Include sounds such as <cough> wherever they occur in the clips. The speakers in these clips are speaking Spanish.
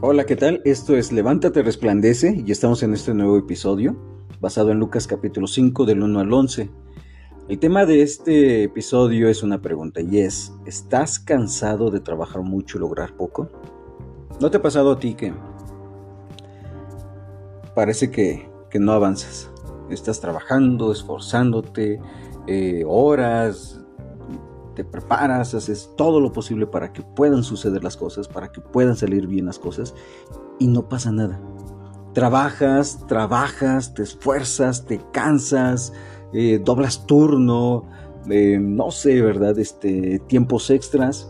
Hola, ¿qué tal? Esto es Levántate, resplandece y estamos en este nuevo episodio basado en Lucas capítulo 5 del 1 al 11. El tema de este episodio es una pregunta y es, ¿estás cansado de trabajar mucho y lograr poco? ¿No te ha pasado a ti que parece que, no avanzas? Estás trabajando, esforzándote, eh, horas, te preparas, haces todo lo posible para que puedan suceder las cosas, para que puedan salir bien las cosas y no pasa nada. Trabajas, trabajas, te esfuerzas, te cansas, eh, doblas turno, eh, no sé, ¿verdad? Este, tiempos extras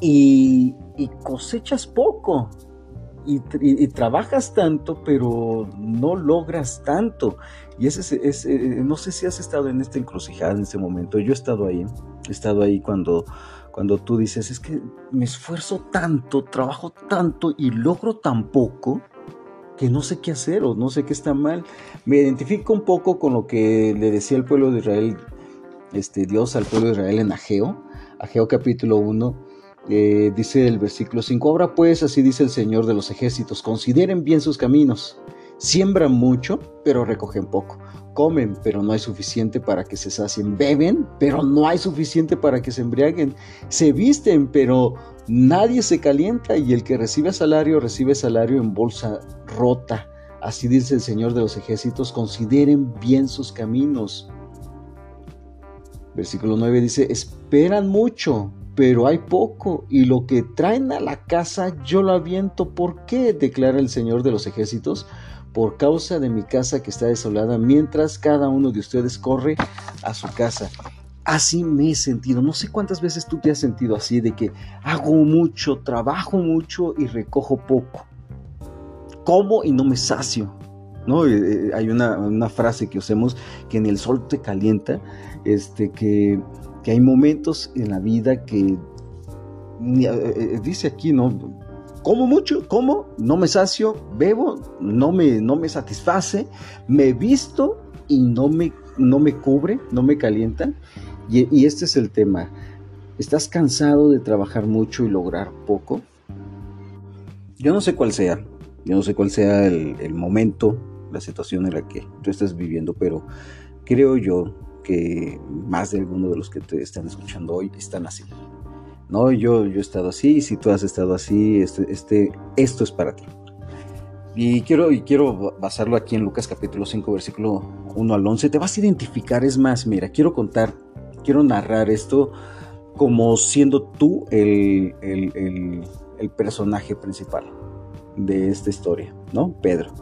y, cosechas poco. Y, trabajas tanto, pero no logras tanto. Y ese es, no sé si has estado en esta encrucijada en ese momento. Yo he estado ahí, estado ahí cuando, cuando tú dices, es que me esfuerzo tanto, trabajo tanto y logro tan poco que no sé qué hacer o no sé qué está mal. Me identifico un poco con lo que le decía el pueblo de Israel, este Dios al pueblo de Israel en Ageo, Ageo capítulo 1 eh, dice el versículo 5, ahora pues así dice el Señor de los ejércitos, consideren bien sus caminos, siembran mucho, pero recogen poco, comen, pero no hay suficiente para que se sacien, beben, pero no hay suficiente para que se embriaguen, se visten, pero nadie se calienta y el que recibe salario recibe salario en bolsa rota. Así dice el Señor de los ejércitos, consideren bien sus caminos. Versículo 9 dice, esperan mucho, pero hay poco, y lo que traen a la casa yo lo aviento. ¿Por qué? declara el Señor de los ejércitos, por causa de mi casa que está desolada, mientras cada uno de ustedes corre a su casa. Así me he sentido. No sé cuántas veces tú te has sentido así, de que hago mucho, trabajo mucho y recojo poco. Como y no me sacio. ¿no? Eh, eh, hay una, una, frase que usemos que en el sol te calienta, este, que que hay momentos en la vida que eh, dice aquí, ¿no? Como mucho, como, no me sacio, bebo, no me, no me satisface, me visto y no me, no me cubre, no me calienta. Y, este es el tema. ¿Estás cansado de trabajar mucho y lograr poco? Yo no sé cuál sea, yo no sé cuál sea el, el momento, la situación en la que tú estás viviendo, pero creo yo que más de alguno de los que te están escuchando hoy están así. No, yo, yo he estado así, si tú has estado así, este, este, esto es para ti. Y quiero, quiero basarlo aquí en Lucas capítulo 5, versículo 1 al 11. Te vas a identificar, es más, mira, quiero contar, quiero narrar esto como siendo tú el, el, el personaje principal de esta historia, ¿no? Pedro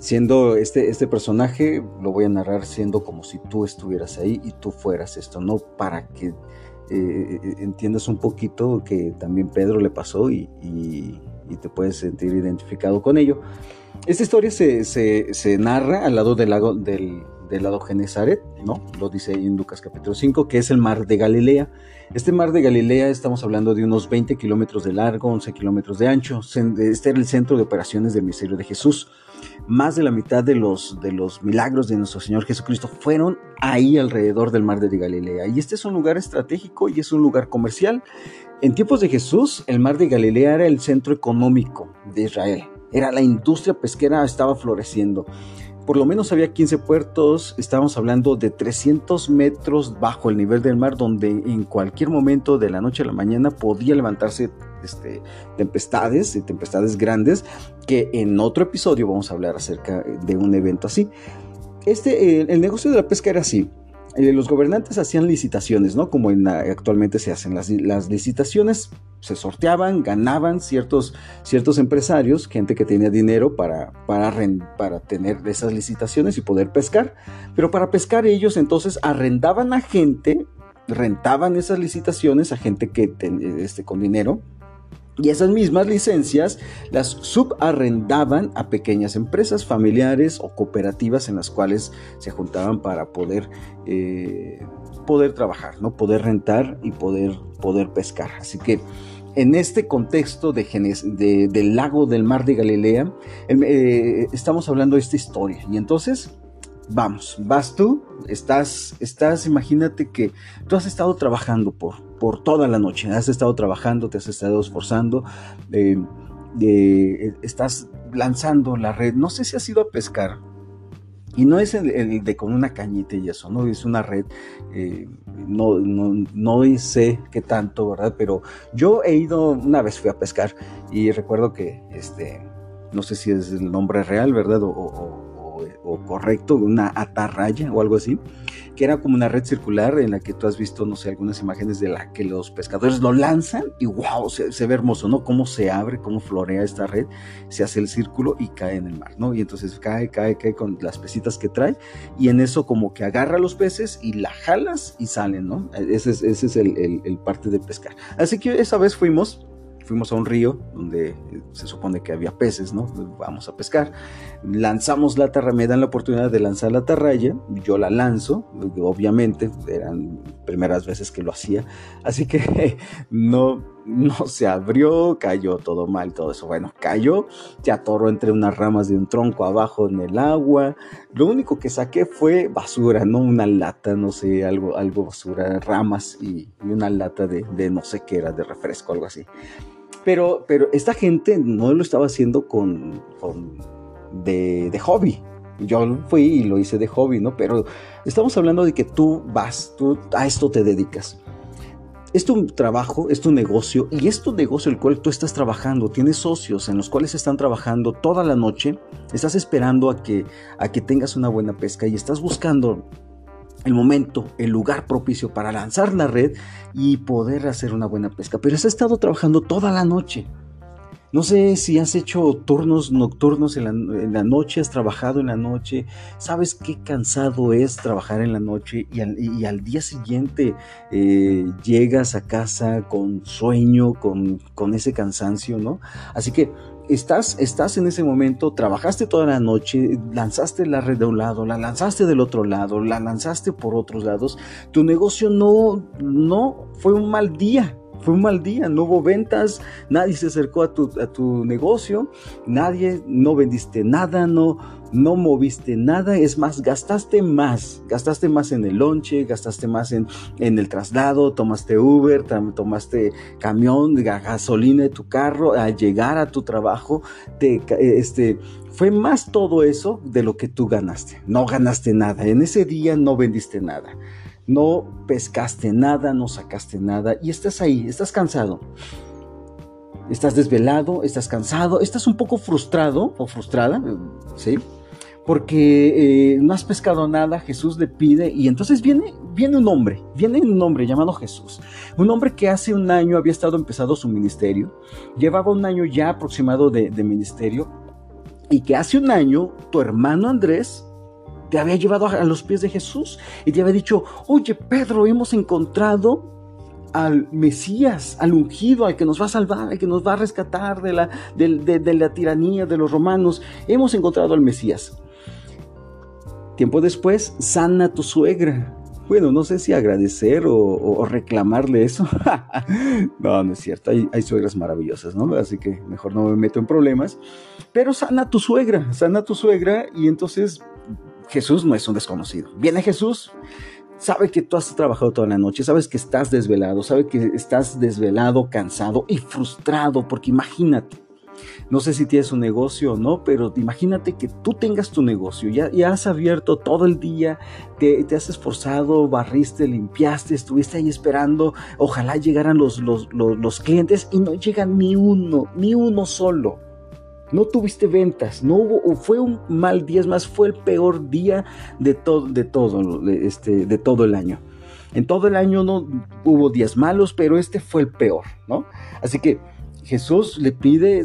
siendo este, este personaje, lo voy a narrar siendo como si tú estuvieras ahí y tú fueras esto, ¿no? Para que eh, entiendas un poquito que también Pedro le pasó y, te puedes sentir identificado con ello. Esta historia se, narra al lado del lago del, del lado Genezaret, ¿no? Lo dice ahí en Lucas capítulo 5, que es el mar de Galilea. Este mar de Galilea estamos hablando de unos 20 kilómetros de largo, 11 kilómetros de ancho. Este era el centro de operaciones del misterio de Jesús más de la mitad de los, de los milagros de nuestro Señor Jesucristo fueron ahí alrededor del mar de Galilea. Y este es un lugar estratégico y es un lugar comercial. En tiempos de Jesús, el mar de Galilea era el centro económico de Israel. Era la industria pesquera, estaba floreciendo. Por lo menos había 15 puertos, estábamos hablando de 300 metros bajo el nivel del mar, donde en cualquier momento de la noche a la mañana podía levantarse este, tempestades y tempestades grandes, que en otro episodio vamos a hablar acerca de un evento así. Este, el negocio de la pesca era así. Eh, los gobernantes hacían licitaciones, ¿no? Como actualmente se hacen las, licitaciones, se sorteaban, ganaban ciertos, ciertos empresarios, gente que tenía dinero para, para, para tener esas licitaciones y poder pescar. Pero para pescar ellos entonces arrendaban a gente, rentaban esas licitaciones a gente que este, con dinero y esas mismas licencias las subarrendaban a pequeñas empresas familiares o cooperativas en las cuales se juntaban para poder, eh, poder trabajar, ¿no? poder rentar y poder, poder pescar. Así que en este contexto de, del lago del mar de Galilea, em, eh, estamos hablando de esta historia. Y entonces vamos, vas tú, estás, estás, imagínate que tú has estado trabajando por, por toda la noche, has estado trabajando, te has estado esforzando, eh, eh, estás lanzando la red, no sé si has ido a pescar, y no es el, de con una cañita y eso, ¿no? Es una red, eh, no, no, no, sé qué tanto, ¿verdad? Pero yo he ido, una vez fui a pescar y recuerdo que, este, no sé si es el nombre real, ¿verdad? o o correcto, una atarraya o algo así, era como una red circular en la que tú has visto, no sé, algunas imágenes de la que los pescadores lo lanzan y wow, se, ve hermoso, ¿no? Cómo se abre, cómo florea esta red, se hace el círculo y cae en el mar, ¿no? Y entonces cae, cae, cae con las pesitas que trae y en eso como que agarra los peces y la jalas y salen, ¿no? Ese es, ese es el, el parte de pescar. Así que esa vez fuimos fuimos a un río donde eh, se supone que había peces, ¿no? Vamos a pescar. Lanzamos la atarraya, me dan la oportunidad de lanzar la atarraya, yo la lanzo, obviamente, eran primeras veces que lo hacía, así que <laughs> no, no se abrió, cayó todo mal, todo eso. Bueno, cayó, se atoró entre unas ramas de un tronco abajo en el agua. Lo único que saqué fue basura, ¿no? Una lata, no sé, algo, algo basura, ramas y, una lata de, de no sé qué era, de refresco, algo así. Pero, pero esta gente no lo estaba haciendo con, de, hobby. Yo fui y lo hice de hobby, ¿no? Pero estamos hablando de que tú vas, tú a esto te dedicas. Es tu trabajo, es tu negocio y es tu negocio el cual tú estás trabajando. Tienes socios en los cuales están trabajando toda la noche. Estás esperando a que, a que tengas una buena pesca y estás buscando el momento, el lugar propicio para lanzar la red y poder hacer una buena pesca. Pero has estado trabajando toda la noche. No sé si has hecho turnos nocturnos en la, noche, has trabajado en la noche, sabes qué cansado es trabajar en la noche y al, día siguiente eh, llegas a casa con sueño, con, con ese cansancio, ¿no? Así que estás, estás en ese momento, trabajaste toda la noche, lanzaste la red de un lado, la lanzaste del otro lado, la lanzaste por otros lados, tu negocio no, no fue un mal día, fue un mal día, no hubo ventas, nadie se acercó a tu, a tu negocio, nadie, no vendiste nada, no, no moviste nada, es más, gastaste más, gastaste más en el lonche, gastaste más en, en el traslado, tomaste Uber, tomaste camión, gasolina de tu carro, al llegar a tu trabajo, te, este, fue más todo eso de lo que tú ganaste, no ganaste nada, en ese día no vendiste nada no pescaste nada, no sacaste nada y estás ahí, estás cansado. Estás desvelado, estás cansado, estás un poco frustrado o frustrada, ¿sí? Porque eh, no has pescado nada, Jesús le pide y entonces viene, viene un hombre, viene un hombre llamado Jesús, un hombre que hace un año había estado empezado su ministerio, llevaba un año ya aproximado de ministerio y que hace un año tu hermano Andrés te había llevado a los pies de Jesús y te había dicho, oye Pedro, hemos encontrado al Mesías, al ungido, al que nos va a salvar, al que nos va a rescatar de la, de, la tiranía de los romanos. Hemos encontrado al Mesías. Tiempo después, sana a tu suegra. Bueno, no sé si agradecer o, reclamarle eso. <laughs> no, no es cierto. Hay, hay, suegras maravillosas, ¿no? Así que mejor no me meto en problemas. Pero sana a tu suegra, sana a tu suegra y entonces Jesús no es un desconocido. Viene Jesús, sabe que tú has trabajado toda la noche, sabes que estás desvelado, sabe que estás desvelado, cansado y frustrado, porque imagínate, no sé si tienes un negocio o no, pero imagínate que tú tengas tu negocio, ya, ya has abierto todo el día, te, has esforzado, barriste, limpiaste, estuviste ahí esperando, ojalá llegaran los, los, los clientes y no llegan ni uno, ni uno solo no tuviste ventas, no hubo, fue un mal día, es más, fue el peor día de todo, de todo, este, de todo el año. En todo el año no hubo días malos, pero este fue el peor, ¿no? Así que Jesús le pide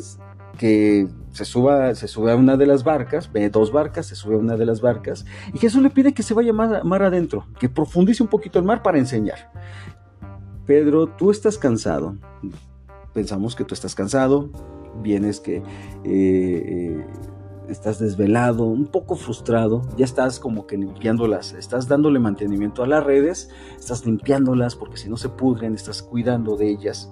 que se suba, se sube a una de las barcas, ve dos barcas, se sube a una de las barcas, y Jesús le pide que se vaya mar, mar adentro, que profundice un poquito el mar para enseñar. Pedro, tú estás cansado. Pensamos que tú estás cansado, vienes que eh, eh, estás desvelado, un poco frustrado, ya estás como que limpiándolas, estás dándole mantenimiento a las redes, estás limpiándolas porque si no se pudren, estás cuidando de ellas.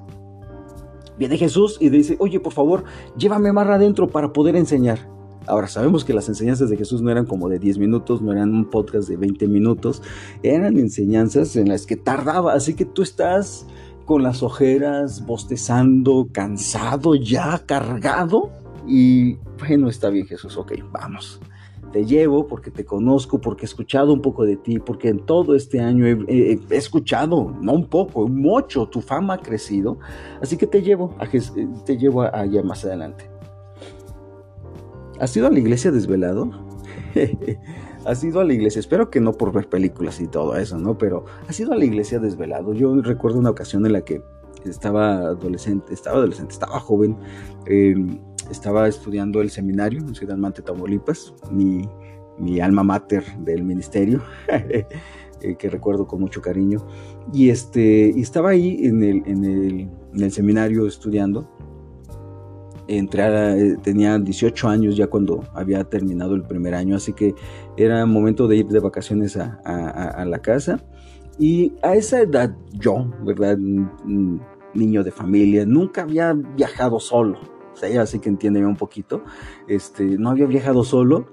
Viene Jesús y dice, oye, por favor, llévame más adentro para poder enseñar. Ahora sabemos que las enseñanzas de Jesús no eran como de 10 minutos, no eran un podcast de 20 minutos, eran enseñanzas en las que tardaba, así que tú estás con las ojeras, bostezando, cansado, ya cargado. Y bueno, está bien Jesús, ok, vamos. Te llevo porque te conozco, porque he escuchado un poco de ti, porque en todo este año he, escuchado, no un poco, mucho, tu fama ha crecido. Así que te llevo, a, te llevo allá más adelante. ¿Has ido a la iglesia desvelado? <laughs> has ido a la iglesia, espero que no por ver películas y todo eso, ¿no? Pero has ido a la iglesia desvelado. Yo recuerdo una ocasión en la que estaba adolescente, estaba adolescente, estaba joven, em, estaba estudiando el seminario en Ciudad Mante, Tamaulipas, mi, mi alma mater del ministerio, <laughs> eh, que recuerdo con mucho cariño. Y, este, y estaba ahí en el, en el, en el seminario estudiando entré tenía 18 años ya cuando había terminado el primer año, así que era momento de ir de vacaciones a, la casa. Y a esa edad yo, ¿verdad? Niño de familia, nunca había viajado solo. O sea, así que entiéndeme un poquito. Este, no había viajado solo.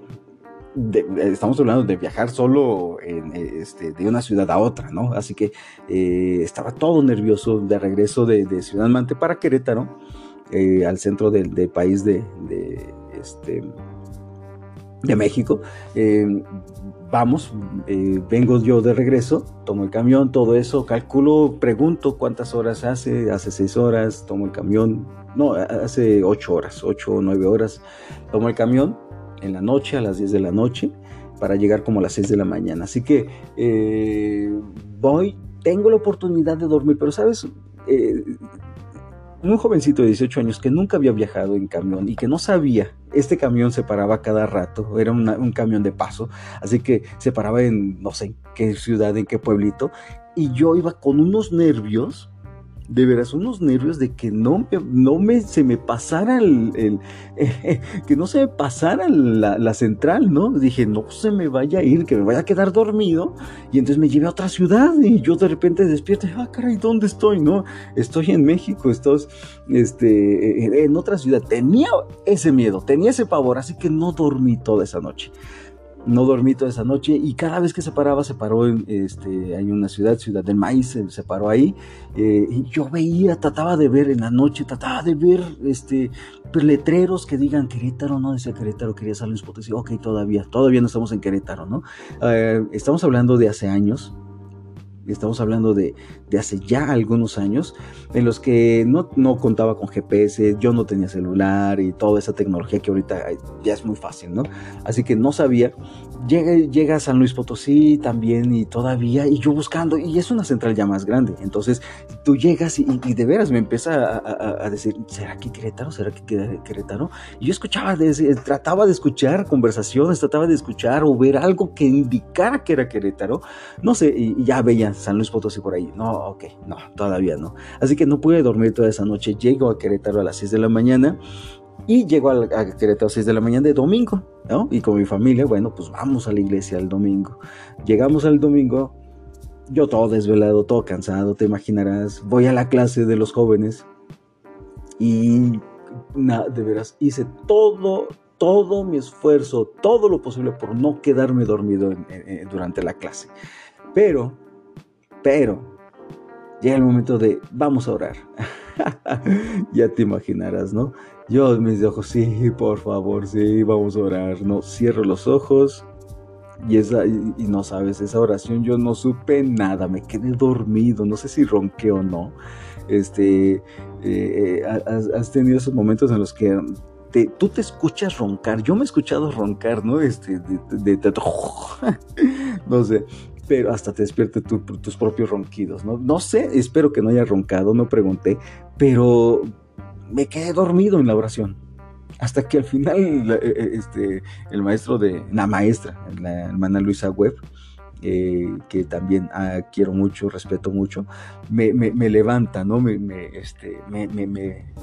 estamos hablando de viajar solo este, de una ciudad a otra, ¿no? Así que eh, estaba todo nervioso de regreso de, de Ciudad Mante para Querétaro eh, al centro del, país de, este, de México. Eh, vamos, eh, vengo yo de regreso, tomo el camión, todo eso, calculo, pregunto cuántas horas hace, hace seis horas, tomo el camión, no, hace ocho horas, ocho o nueve horas, tomo el camión en la noche, a las diez de la noche, para llegar como a las seis de la mañana. Así que voy, tengo la oportunidad de dormir, pero sabes, un jovencito de 18 años que nunca había viajado en camión y que no sabía, este camión se paraba cada rato, era un camión de paso, así que se paraba en no sé qué ciudad, en qué pueblito, y yo iba con unos nervios de veras unos nervios de que no, no me, se me pasara el, <laughs> que no se me pasara la, central, ¿no? Dije, no se me vaya a ir, que me vaya a quedar dormido y entonces me lleve a otra ciudad y yo de repente despierto, ah, caray, ¿dónde estoy? No, estoy en México, estoy este, en otra ciudad. Tenía ese miedo, tenía ese pavor, así que no dormí toda esa noche no dormí toda esa noche y cada vez que se paraba, se paró en, este, una ciudad, Ciudad del Maíz, se paró ahí, eh, y yo veía, trataba de ver en la noche, trataba de ver, este, letreros que digan Querétaro, no decía Querétaro, quería San Luis Potosí, ok, todavía, todavía no estamos en Querétaro, ¿no? Eh, estamos hablando de hace años, Estamos hablando de, hace ya algunos años en los que no, no, contaba con GPS, yo no tenía celular y toda esa tecnología que ahorita ya es muy fácil, ¿no? Así que no sabía. Llega, llega a San Luis Potosí también y todavía, y yo buscando, y es una central ya más grande. Entonces tú llegas y, de veras me empieza a, decir, ¿será que Querétaro? ¿Será que Querétaro? Y yo escuchaba, trataba de escuchar conversaciones, trataba de escuchar o ver algo que indicara que era Querétaro. No sé, y ya veía San Luis Potosí por ahí. No, ok, no, todavía no. Así que no pude dormir toda esa noche. Llego a Querétaro a las 6 de la mañana y llego a, Querétaro a las 6 de la mañana de domingo, ¿no? Y con mi familia, bueno, pues vamos a la iglesia el domingo. Llegamos al domingo, yo todo desvelado, todo cansado, te imaginarás. Voy a la clase de los jóvenes y nada, de veras, hice todo, todo mi esfuerzo, todo lo posible por no quedarme dormido durante la clase. Pero pero llega el momento de vamos a orar. <laughs> ya te imaginarás, ¿no? Yo mis ojos, sí, por favor, sí, vamos a orar. No, cierro los ojos y, esa, y, no sabes, esa oración yo no supe nada, me quedé dormido, no sé si ronqué o no. Este, eh, eh, has, tenido esos momentos en los que tú te escuchas roncar, yo me he escuchado roncar, ¿no? Este, de, de <laughs> no sé, pero hasta te despierte tus propios ronquidos, ¿no? No sé, espero que no haya roncado, no pregunté, pero me quedé dormido en la oración. Hasta que al final eh, eh, este, el maestro de, la maestra, la hermana Luisa Webb, eh, que también ah, quiero mucho, respeto mucho, me, me, levanta, ¿no? Me, este, me,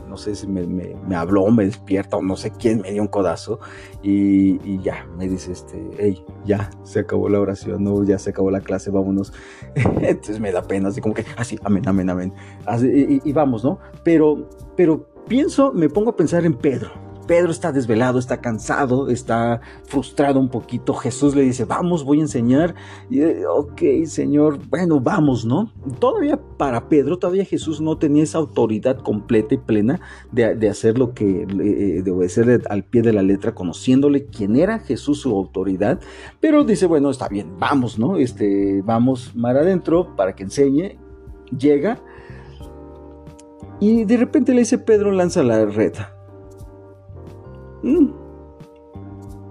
no sé si me, habló, me despierta o no sé quién me dio un codazo y, ya, me dice, este, hey, ya, se acabó la oración, no, ya se acabó la clase, vámonos. <laughs> Entonces me da pena, así como que, así, amén, amén, amén. y, vamos, ¿no? Pero, pero pienso, me pongo a pensar en Pedro Pedro está desvelado, está cansado, está frustrado un poquito. Jesús le dice, vamos, voy a enseñar. Y, ok, Señor, bueno, vamos, ¿no? Todavía para Pedro, todavía Jesús no tenía esa autoridad completa y plena de, hacer lo que, eh, de obedecerle al pie de la letra, conociéndole quién era Jesús, su autoridad. Pero dice, bueno, está bien, vamos, ¿no? Este, vamos mar adentro para que enseñe. Llega. Y de repente le dice Pedro, lanza la red. Mm.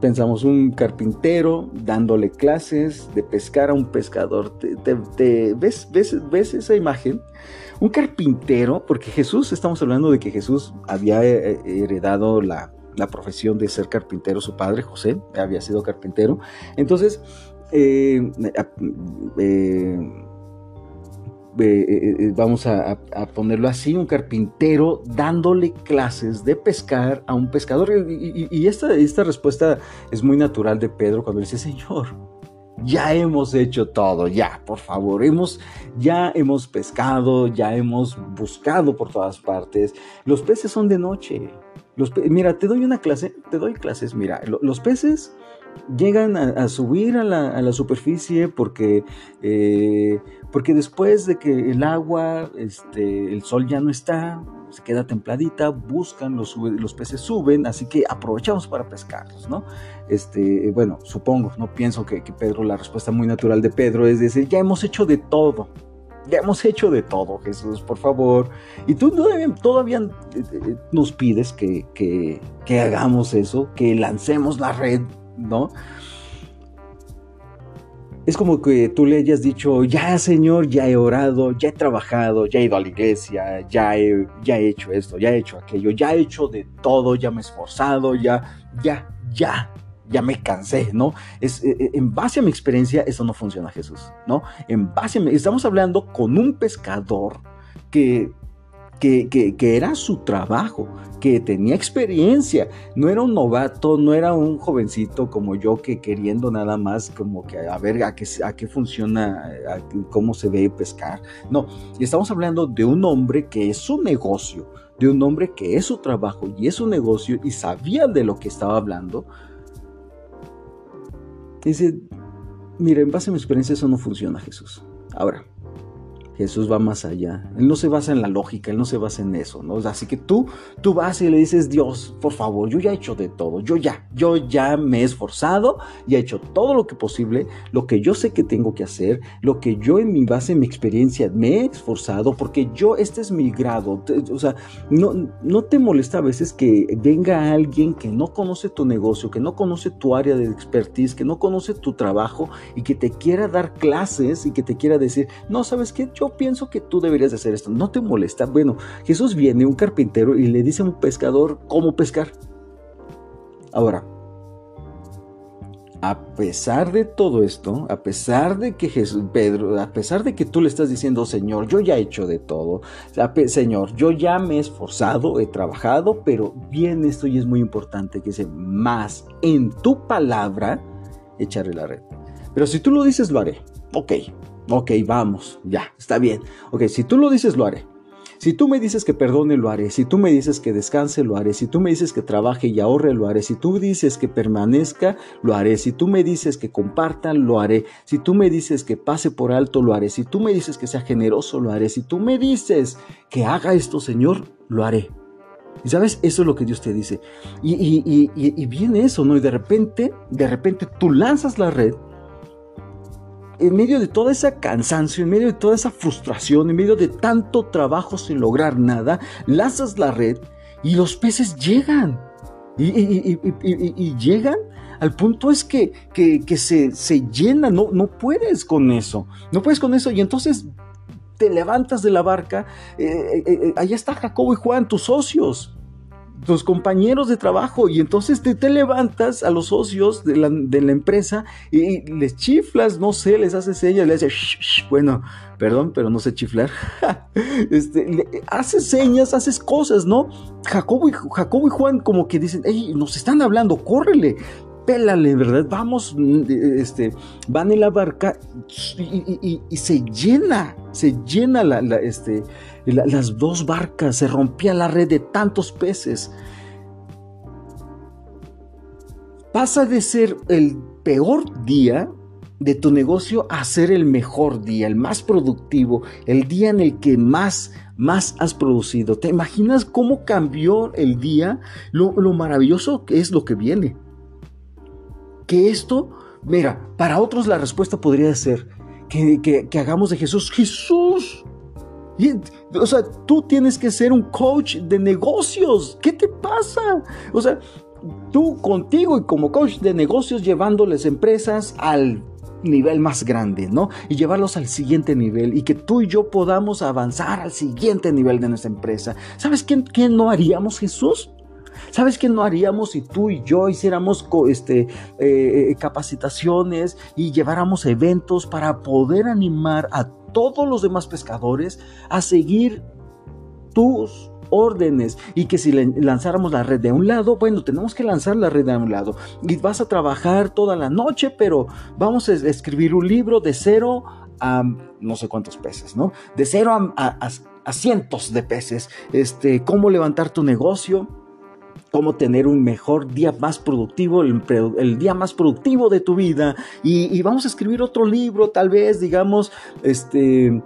Pensamos un carpintero dándole clases de pescar a un pescador. ¿Te, ves, ves, esa imagen? Un carpintero, porque Jesús, estamos hablando de que Jesús había eh, heredado la, profesión de ser carpintero, su padre José había sido carpintero. Entonces, eh, eh, eh, eh, eh, vamos a, ponerlo así, un carpintero dándole clases de pescar a un pescador. Y, esta, esta respuesta es muy natural de Pedro cuando dice, Señor, ya hemos hecho todo, ya, por favor, hemos, ya hemos pescado, ya hemos buscado por todas partes. Los peces son de noche. Mira, te doy una clase, te doy clases, mira, los peces llegan a, subir a la, superficie porque, porque después de que el agua, este, el sol ya no está, se queda templadita, buscan, los, los peces suben, así que aprovechamos para pescarlos, ¿no? Este, bueno, supongo, no pienso que, Pedro, la respuesta muy natural de Pedro es decir, ya hemos hecho de todo, ya hemos hecho de todo, Jesús, por favor. Y tú todavía, eh, eh, nos pides que, que, que, hagamos eso, que lancemos la red ¿no? Es como que tú le hayas dicho, ya Señor, ya he orado, ya he trabajado, ya he ido a la iglesia, ya he, ya he hecho esto, ya he hecho aquello, ya he hecho de todo, ya me he esforzado, ya, ya, ya, ya me cansé, ¿no? Es, eh, eh, en base a mi experiencia, eso no funciona, Jesús, ¿no? En base a mi, estamos hablando con un pescador que que, era su trabajo, que tenía experiencia, no era un novato, no era un jovencito como yo que queriendo nada más como que a ver a qué, a qué funciona, cómo se ve pescar. No, estamos hablando de un hombre que es su negocio, de un hombre que es su trabajo y es su negocio y sabía de lo que estaba hablando. Dice, mira, en base a mi experiencia eso no funciona, Jesús. Ahora, Jesús va más allá. Él no se basa en la lógica, Él no se basa en eso, ¿no? Así que tú, tú vas y le dices, Dios, por favor, yo ya he hecho de todo, yo ya, yo ya me he esforzado, y he hecho todo lo que posible, lo que yo sé que tengo que hacer, lo que yo en mi base, en mi experiencia, me he esforzado, porque yo, este es mi grado. O sea, no, no te molesta a veces que venga alguien que no conoce tu negocio, que no conoce tu área de expertise, que no conoce tu trabajo y que te quiera dar clases y que te quiera decir, no, ¿sabes qué? Yo pienso que tú deberías hacer esto. ¿No te molesta? Bueno, Jesús viene, un carpintero, y le dice a un pescador cómo pescar. Ahora, a pesar de todo esto, a pesar de que Jesús, Pedro, a pesar de que tú le estás diciendo, Señor, yo ya he hecho de todo, Señor, yo ya me he esforzado, he trabajado, pero bien esto y es muy importante que dice, más en tu palabra, echaré la red. Pero si tú lo dices, lo haré. Ok, Ok, vamos, ya, está bien. Ok, si tú lo dices, lo haré. Si tú me dices que perdone, lo haré. Si tú me dices que descanse, lo haré. Si tú me dices que trabaje y ahorre, lo haré. Si tú dices que permanezca, lo haré. Si tú me dices que comparta, lo haré. Si tú me dices que pase por alto, lo haré. Si tú me dices que sea generoso, lo haré. Si tú me dices que haga esto, Señor, lo haré. Y sabes, eso es lo que Dios te dice. Y, y, y viene eso, ¿no? Y de repente, de repente tú lanzas la red en medio de toda esa cansancio, en medio de toda esa frustración, en medio de tanto trabajo sin lograr nada, lanzas la red y los peces llegan. Y, llegan al punto es que, que, se, se llenan, no, no puedes con eso, no puedes con eso. Y entonces te levantas de la barca, eh, eh, eh, allá está Jacobo y Juan, tus socios, tus compañeros de trabajo y entonces te, levantas a los socios de la, de la, empresa y les chiflas, no sé, les haces señas, les haces, bueno, perdón, pero no sé chiflar, <laughs> este, haces señas, haces cosas, ¿no? Jacobo y, Jacobo y Juan como que dicen, hey, nos están hablando, córrele, pélale, ¿verdad? Vamos, este, van en la barca y, se llena, se llena la, este, las dos barcas, se rompía la red de tantos peces. pasa de ser el peor día de tu negocio a ser el mejor día, el más productivo, el día en el que más, más has producido. ¿Te imaginas cómo cambió el día? Lo, maravilloso que es lo que viene. Que esto, mira, para otros la respuesta podría ser que, que hagamos de Jesús, Jesús. O sea, tú tienes que ser un coach de negocios. ¿Qué te pasa? O sea, tú contigo y como coach de negocios llevándoles empresas al nivel más grande, ¿no? Y llevarlos al siguiente nivel y que tú y yo podamos avanzar al siguiente nivel de nuestra empresa. ¿Sabes quién no haríamos, Jesús? ¿Sabes qué no haríamos si tú y yo hiciéramos este, eh, capacitaciones y lleváramos eventos para poder animar a todos los demás pescadores a seguir tus órdenes. Y que si lanzáramos la red de un lado, bueno, tenemos que lanzar la red de un lado. Y vas a trabajar toda la noche, pero vamos a escribir un libro de cero a no sé cuántos peces, ¿no? De cero a, cientos de peces, este, cómo levantar tu negocio, cómo tener un mejor día más productivo, el, día más productivo de tu vida. Y, vamos a escribir otro libro, tal vez, digamos, este,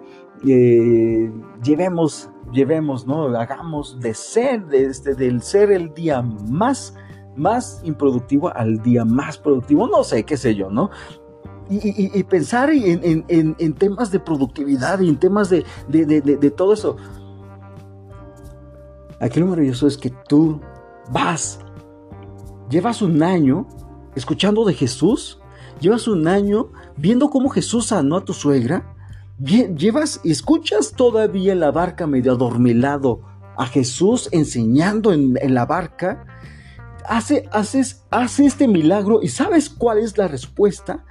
eh, llevemos llevemos, ¿no? Hagamos de ser, de este, del ser el día más, más improductivo al día más productivo, no sé, qué sé yo, ¿no? Y, pensar en, temas de productividad y en temas de, de todo eso. Aquí lo maravilloso es que tú vas, llevas un año escuchando de Jesús, llevas un año viendo cómo Jesús sanó a tu suegra, llevas, escuchas todavía en la barca medio adormilado a Jesús enseñando en, la barca, hace, haces, hace este milagro y ¿sabes cuál es la respuesta?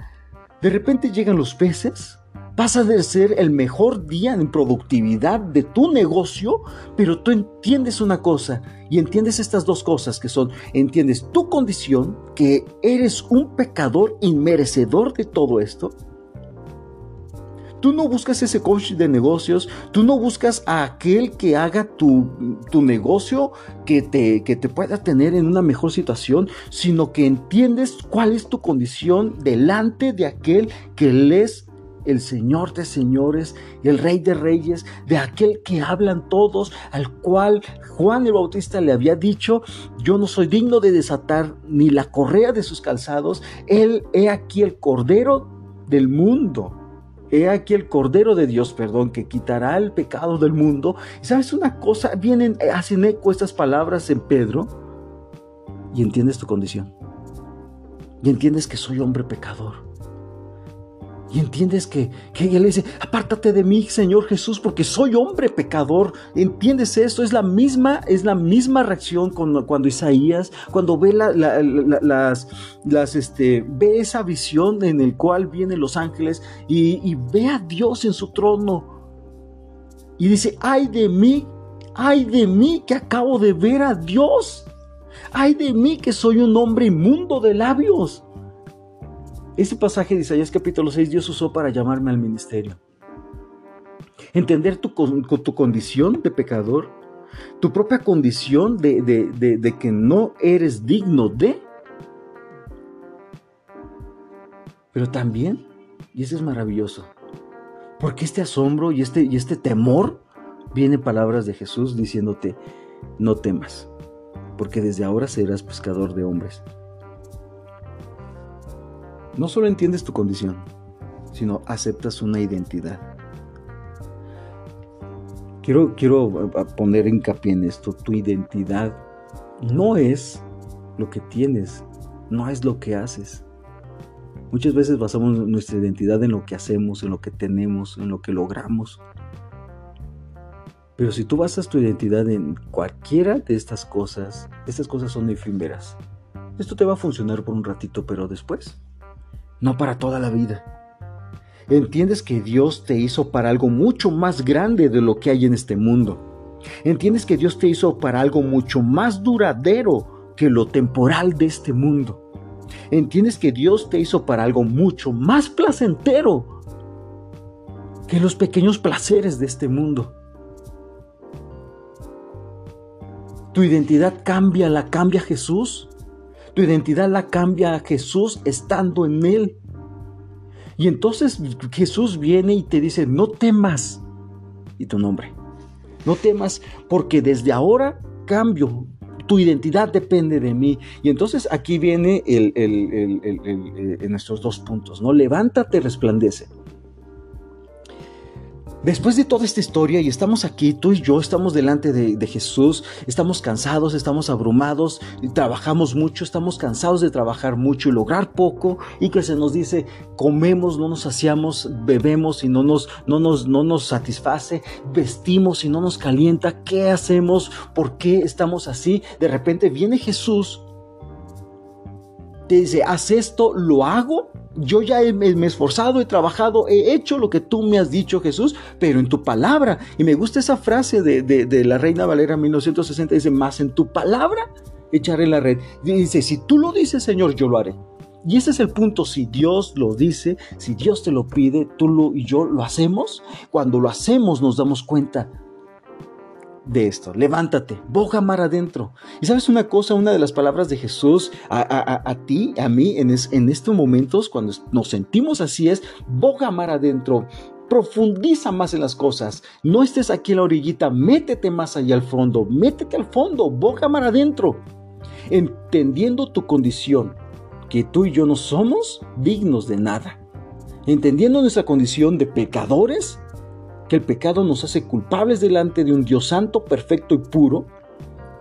De repente llegan los peces, pasa de ser el mejor día en productividad de tu negocio, pero tú entiendes una cosa y entiendes estas dos cosas que son, entiendes tu condición, que eres un pecador inmerecedor de todo esto, Tú no buscas ese coach de negocios, tú no buscas a aquel que haga tu, negocio, que te, que te pueda tener en una mejor situación, sino que entiendes cuál es tu condición delante de aquel que es el Señor de señores, el Rey de reyes, de aquel que hablan todos, al cual Juan el Bautista le había dicho, yo no soy digno de desatar ni la correa de sus calzados, él he aquí el Cordero del mundo He aquí el Cordero de Dios, perdón, que quitará el pecado del mundo. Y sabes una cosa, vienen, hacen eco estas palabras en Pedro y entiendes tu condición. Y entiendes que soy hombre pecador. Y entiendes que, que ella le dice, apártate de mí, Señor Jesús, porque soy hombre pecador. ¿Entiendes esto? Es la misma, es la misma reacción cuando, cuando Isaías, cuando ve las, las, este, ve esa visión en el cual vienen los ángeles y, y ve a Dios en su trono. Y dice, ay de mí, ay de mí que acabo de ver a Dios. Ay de mí que soy un hombre inmundo de labios. Ese pasaje de Isaías capítulo 6 Dios usó para llamarme al ministerio. Entender tu, tu condición de pecador, tu propia condición de, de que no eres digno de, pero también, y eso es maravilloso, porque este asombro y este, y este temor viene palabras de Jesús diciéndote, no temas, porque desde ahora serás pescador de hombres no solo entiendes tu condición, sino aceptas una identidad. Quiero, quiero eh, poner hincapié en esto, tu identidad no es lo que tienes, no es lo que haces. Muchas veces basamos nuestra identidad en lo que hacemos, en lo que tenemos, en lo que logramos. Pero si tú basas tu identidad en cualquiera de estas cosas, estas cosas son efímeras. Esto te va a funcionar por un ratito, pero después no para toda la vida. Entiendes que Dios te hizo para algo mucho más grande de lo que hay en este mundo. Entiendes que Dios te hizo para algo mucho más duradero que lo temporal de este mundo. Entiendes que Dios te hizo para algo mucho más placentero que los pequeños placeres de este mundo. Tu identidad cambia, la cambia Jesús. Tu identidad la cambia a Jesús estando en Él. Y entonces Jesús viene y te dice, no temas. Y tu nombre. No temas porque desde ahora cambio. Tu identidad depende de mí. Y entonces aquí viene el, en estos dos puntos. ¿no? Levántate, resplandece. Después de toda esta historia y estamos aquí, tú y yo estamos delante de, Jesús, estamos cansados, estamos abrumados, trabajamos mucho, estamos cansados de trabajar mucho y lograr poco y que se nos dice, comemos, no nos saciamos, bebemos y no nos, no nos, no nos satisface, vestimos y no nos calienta, ¿qué hacemos? ¿Por qué estamos así? De repente viene Jesús, te dice, haz esto, lo hago yo ya me he esforzado, he trabajado, he hecho lo que tú me has dicho, Jesús, pero en tu palabra. Y me gusta esa frase de, la Reina Valera 1960, dice, más en tu palabra echaré la red. dice, si tú lo dices, Señor, yo lo haré. Y ese es el punto, si Dios lo dice, si Dios te lo pide, tú lo, y yo lo hacemos, cuando lo hacemos nos damos cuenta de esto. Levántate, boga mar adentro. Y sabes una cosa, una de las palabras de Jesús a, ti, a mí, en, estos momentos, cuando nos sentimos así, es boga mar adentro. Profundiza más en las cosas. No estés aquí en la orillita, métete más allá al fondo, métete al fondo, boga mar adentro. Entendiendo tu condición, que tú y yo no somos dignos de nada. Entendiendo nuestra condición de pecadores, que el pecado nos hace culpables delante de un Dios santo, perfecto y puro,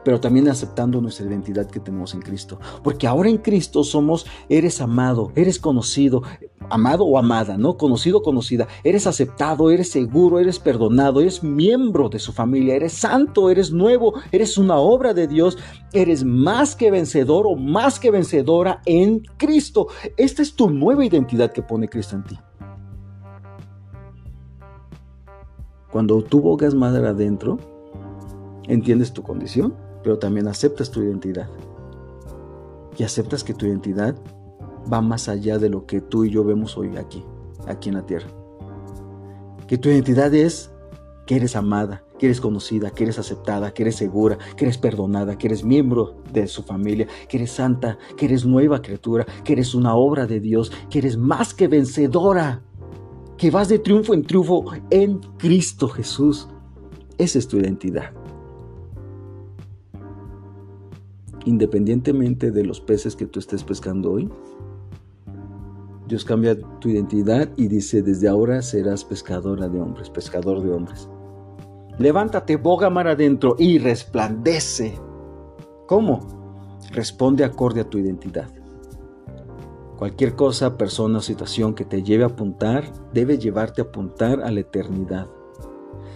pero también aceptando nuestra identidad que tenemos en Cristo. Porque ahora en Cristo somos, eres amado, eres conocido, amado o amada, ¿no? Conocido, conocida, eres aceptado, eres seguro, eres perdonado, eres miembro de su familia, eres santo, eres nuevo, eres una obra de Dios, eres más que vencedor o más que vencedora en Cristo. Esta es tu nueva identidad que pone Cristo en ti. Cuando tú bogas madre adentro, entiendes tu condición, pero también aceptas tu identidad. Y aceptas que tu identidad va más allá de lo que tú y yo vemos hoy aquí, aquí en la tierra. Que tu identidad es que eres amada, que eres conocida, que eres aceptada, que eres segura, que eres perdonada, que eres miembro de su familia, que eres santa, que eres nueva criatura, que eres una obra de Dios, que eres más que vencedora que vas de triunfo en triunfo en Cristo Jesús. Esa es tu identidad. Independientemente de los peces que tú estés pescando hoy, Dios cambia tu identidad y dice, desde ahora serás pescadora de hombres, pescador de hombres. Levántate, boga mar adentro y resplandece. ¿Cómo? Responde acorde a tu identidad. Cualquier cosa, persona o situación que te lleve a apuntar, debe llevarte a apuntar a la eternidad.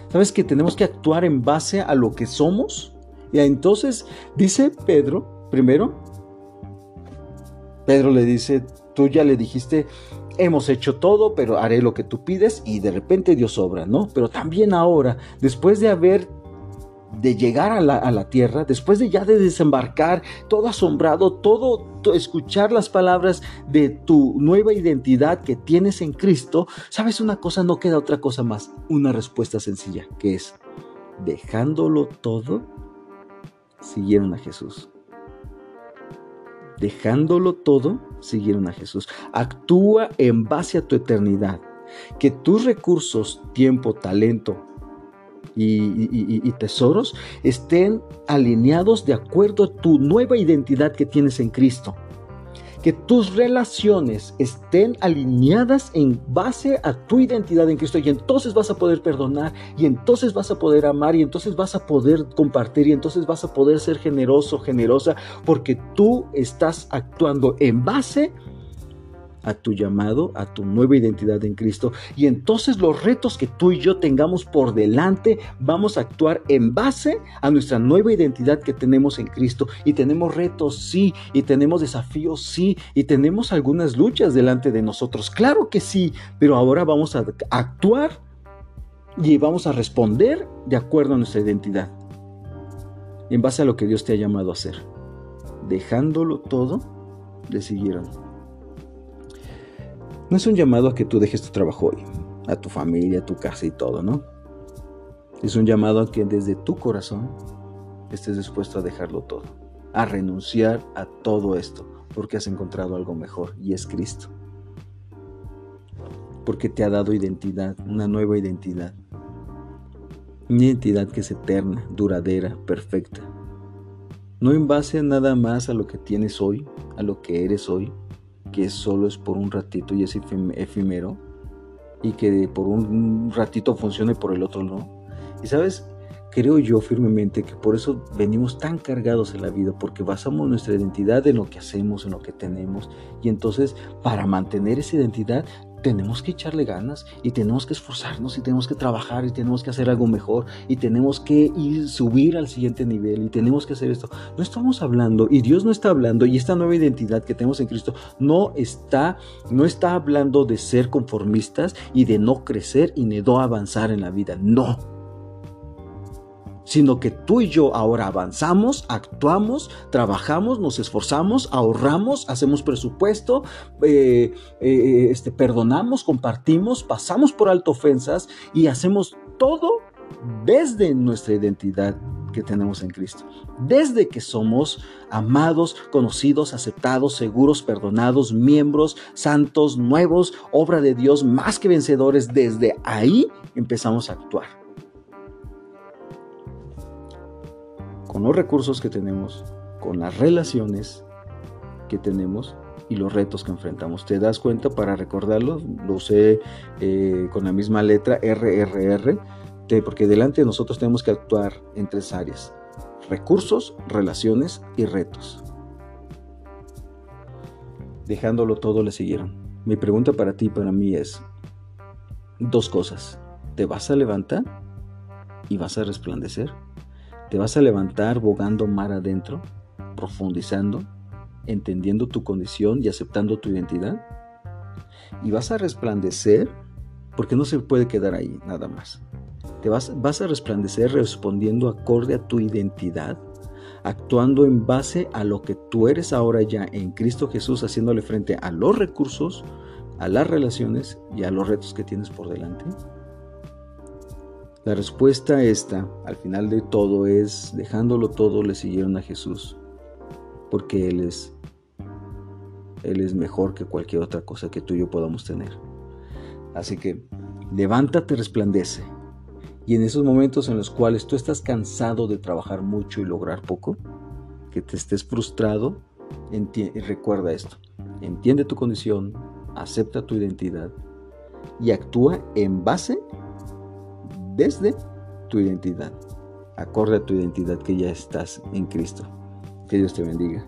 ¿Sabes que tenemos que actuar en base a lo que somos? Y entonces dice Pedro, primero, Pedro le dice, tú ya le dijiste, hemos hecho todo, pero haré lo que tú pides y de repente Dios obra, ¿no? Pero también ahora, después de haber de llegar a la, tierra, después de ya de desembarcar, todo asombrado, todo, escuchar las palabras de tu nueva identidad que tienes en Cristo, sabes una cosa, no queda otra cosa más, una respuesta sencilla, que es, dejándolo todo, siguieron a Jesús. Dejándolo todo, siguieron a Jesús. Actúa en base a tu eternidad. Que tus recursos, tiempo, talento, y, tesoros estén alineados de acuerdo a tu nueva identidad que tienes en Cristo. Que tus relaciones estén alineadas en base a tu identidad en Cristo y entonces vas a poder perdonar y entonces vas a poder amar y entonces vas a poder compartir y entonces vas a poder ser generoso, generosa porque tú estás actuando en base a a tu llamado, a tu nueva identidad en Cristo. Y entonces los retos que tú y yo tengamos por delante, vamos a actuar en base a nuestra nueva identidad que tenemos en Cristo. Y tenemos retos, sí, y tenemos desafíos, sí, y tenemos algunas luchas delante de nosotros. Claro que sí, pero ahora vamos a actuar y vamos a responder de acuerdo a nuestra identidad. En base a lo que Dios te ha llamado a hacer. Dejándolo todo, le siguieron. No es un llamado a que tú dejes tu trabajo hoy, a tu familia, a tu casa y todo, ¿no? Es un llamado a que desde tu corazón estés dispuesto a dejarlo todo, a renunciar a todo esto, porque has encontrado algo mejor y es Cristo. Porque te ha dado identidad, una nueva identidad. Una identidad que es eterna, duradera, perfecta. No en base a nada más a lo que tienes hoy, a lo que eres hoy, que solo es por un ratito y es efímero, y que por un ratito funcione por el otro no. Y sabes, creo yo firmemente que por eso venimos tan cargados en la vida, porque basamos nuestra identidad en lo que hacemos, en lo que tenemos. Y entonces, para mantener esa identidad, tenemos que echarle ganas y tenemos que esforzarnos y tenemos que trabajar y tenemos que hacer algo mejor y tenemos que ir subir al siguiente nivel y tenemos que hacer esto. No estamos hablando y Dios no está hablando y esta nueva identidad que tenemos en Cristo no está no está hablando de ser conformistas y de no crecer y de no avanzar en la vida. No sino que tú y yo ahora avanzamos, actuamos, trabajamos, nos esforzamos, ahorramos, hacemos presupuesto, eh, eh, este, perdonamos, compartimos, pasamos por alto ofensas y hacemos todo desde nuestra identidad que tenemos en Cristo. Desde que somos amados, conocidos, aceptados, seguros, perdonados, miembros, santos, nuevos, obra de Dios, más que vencedores, desde ahí empezamos a actuar. Con los recursos que tenemos, con las relaciones que tenemos y los retos que enfrentamos. ¿Te das cuenta? Para recordarlo, lo usé eh, con la misma letra RRR, porque delante de nosotros tenemos que actuar en tres áreas. Recursos, relaciones y retos. Dejándolo todo le siguieron. Mi pregunta para ti y para mí es dos cosas. ¿Te vas a levantar y vas a resplandecer? Te vas a levantar bogando mar adentro, profundizando, entendiendo tu condición y aceptando tu identidad. Y vas a resplandecer, porque no se puede quedar ahí nada más. Te vas, vas a resplandecer respondiendo acorde a tu identidad, actuando en base a lo que tú eres ahora ya en Cristo Jesús, haciéndole frente a los recursos, a las relaciones y a los retos que tienes por delante. La respuesta a esta, al final de todo, es dejándolo todo, le siguieron a Jesús, porque Él es, Él es mejor que cualquier otra cosa que tú y yo podamos tener. Así que levántate, resplandece. Y en esos momentos en los cuales tú estás cansado de trabajar mucho y lograr poco, que te estés frustrado, recuerda esto. Entiende tu condición, acepta tu identidad y actúa en base desde tu identidad, acorde a tu identidad que ya estás en Cristo. Que Dios te bendiga.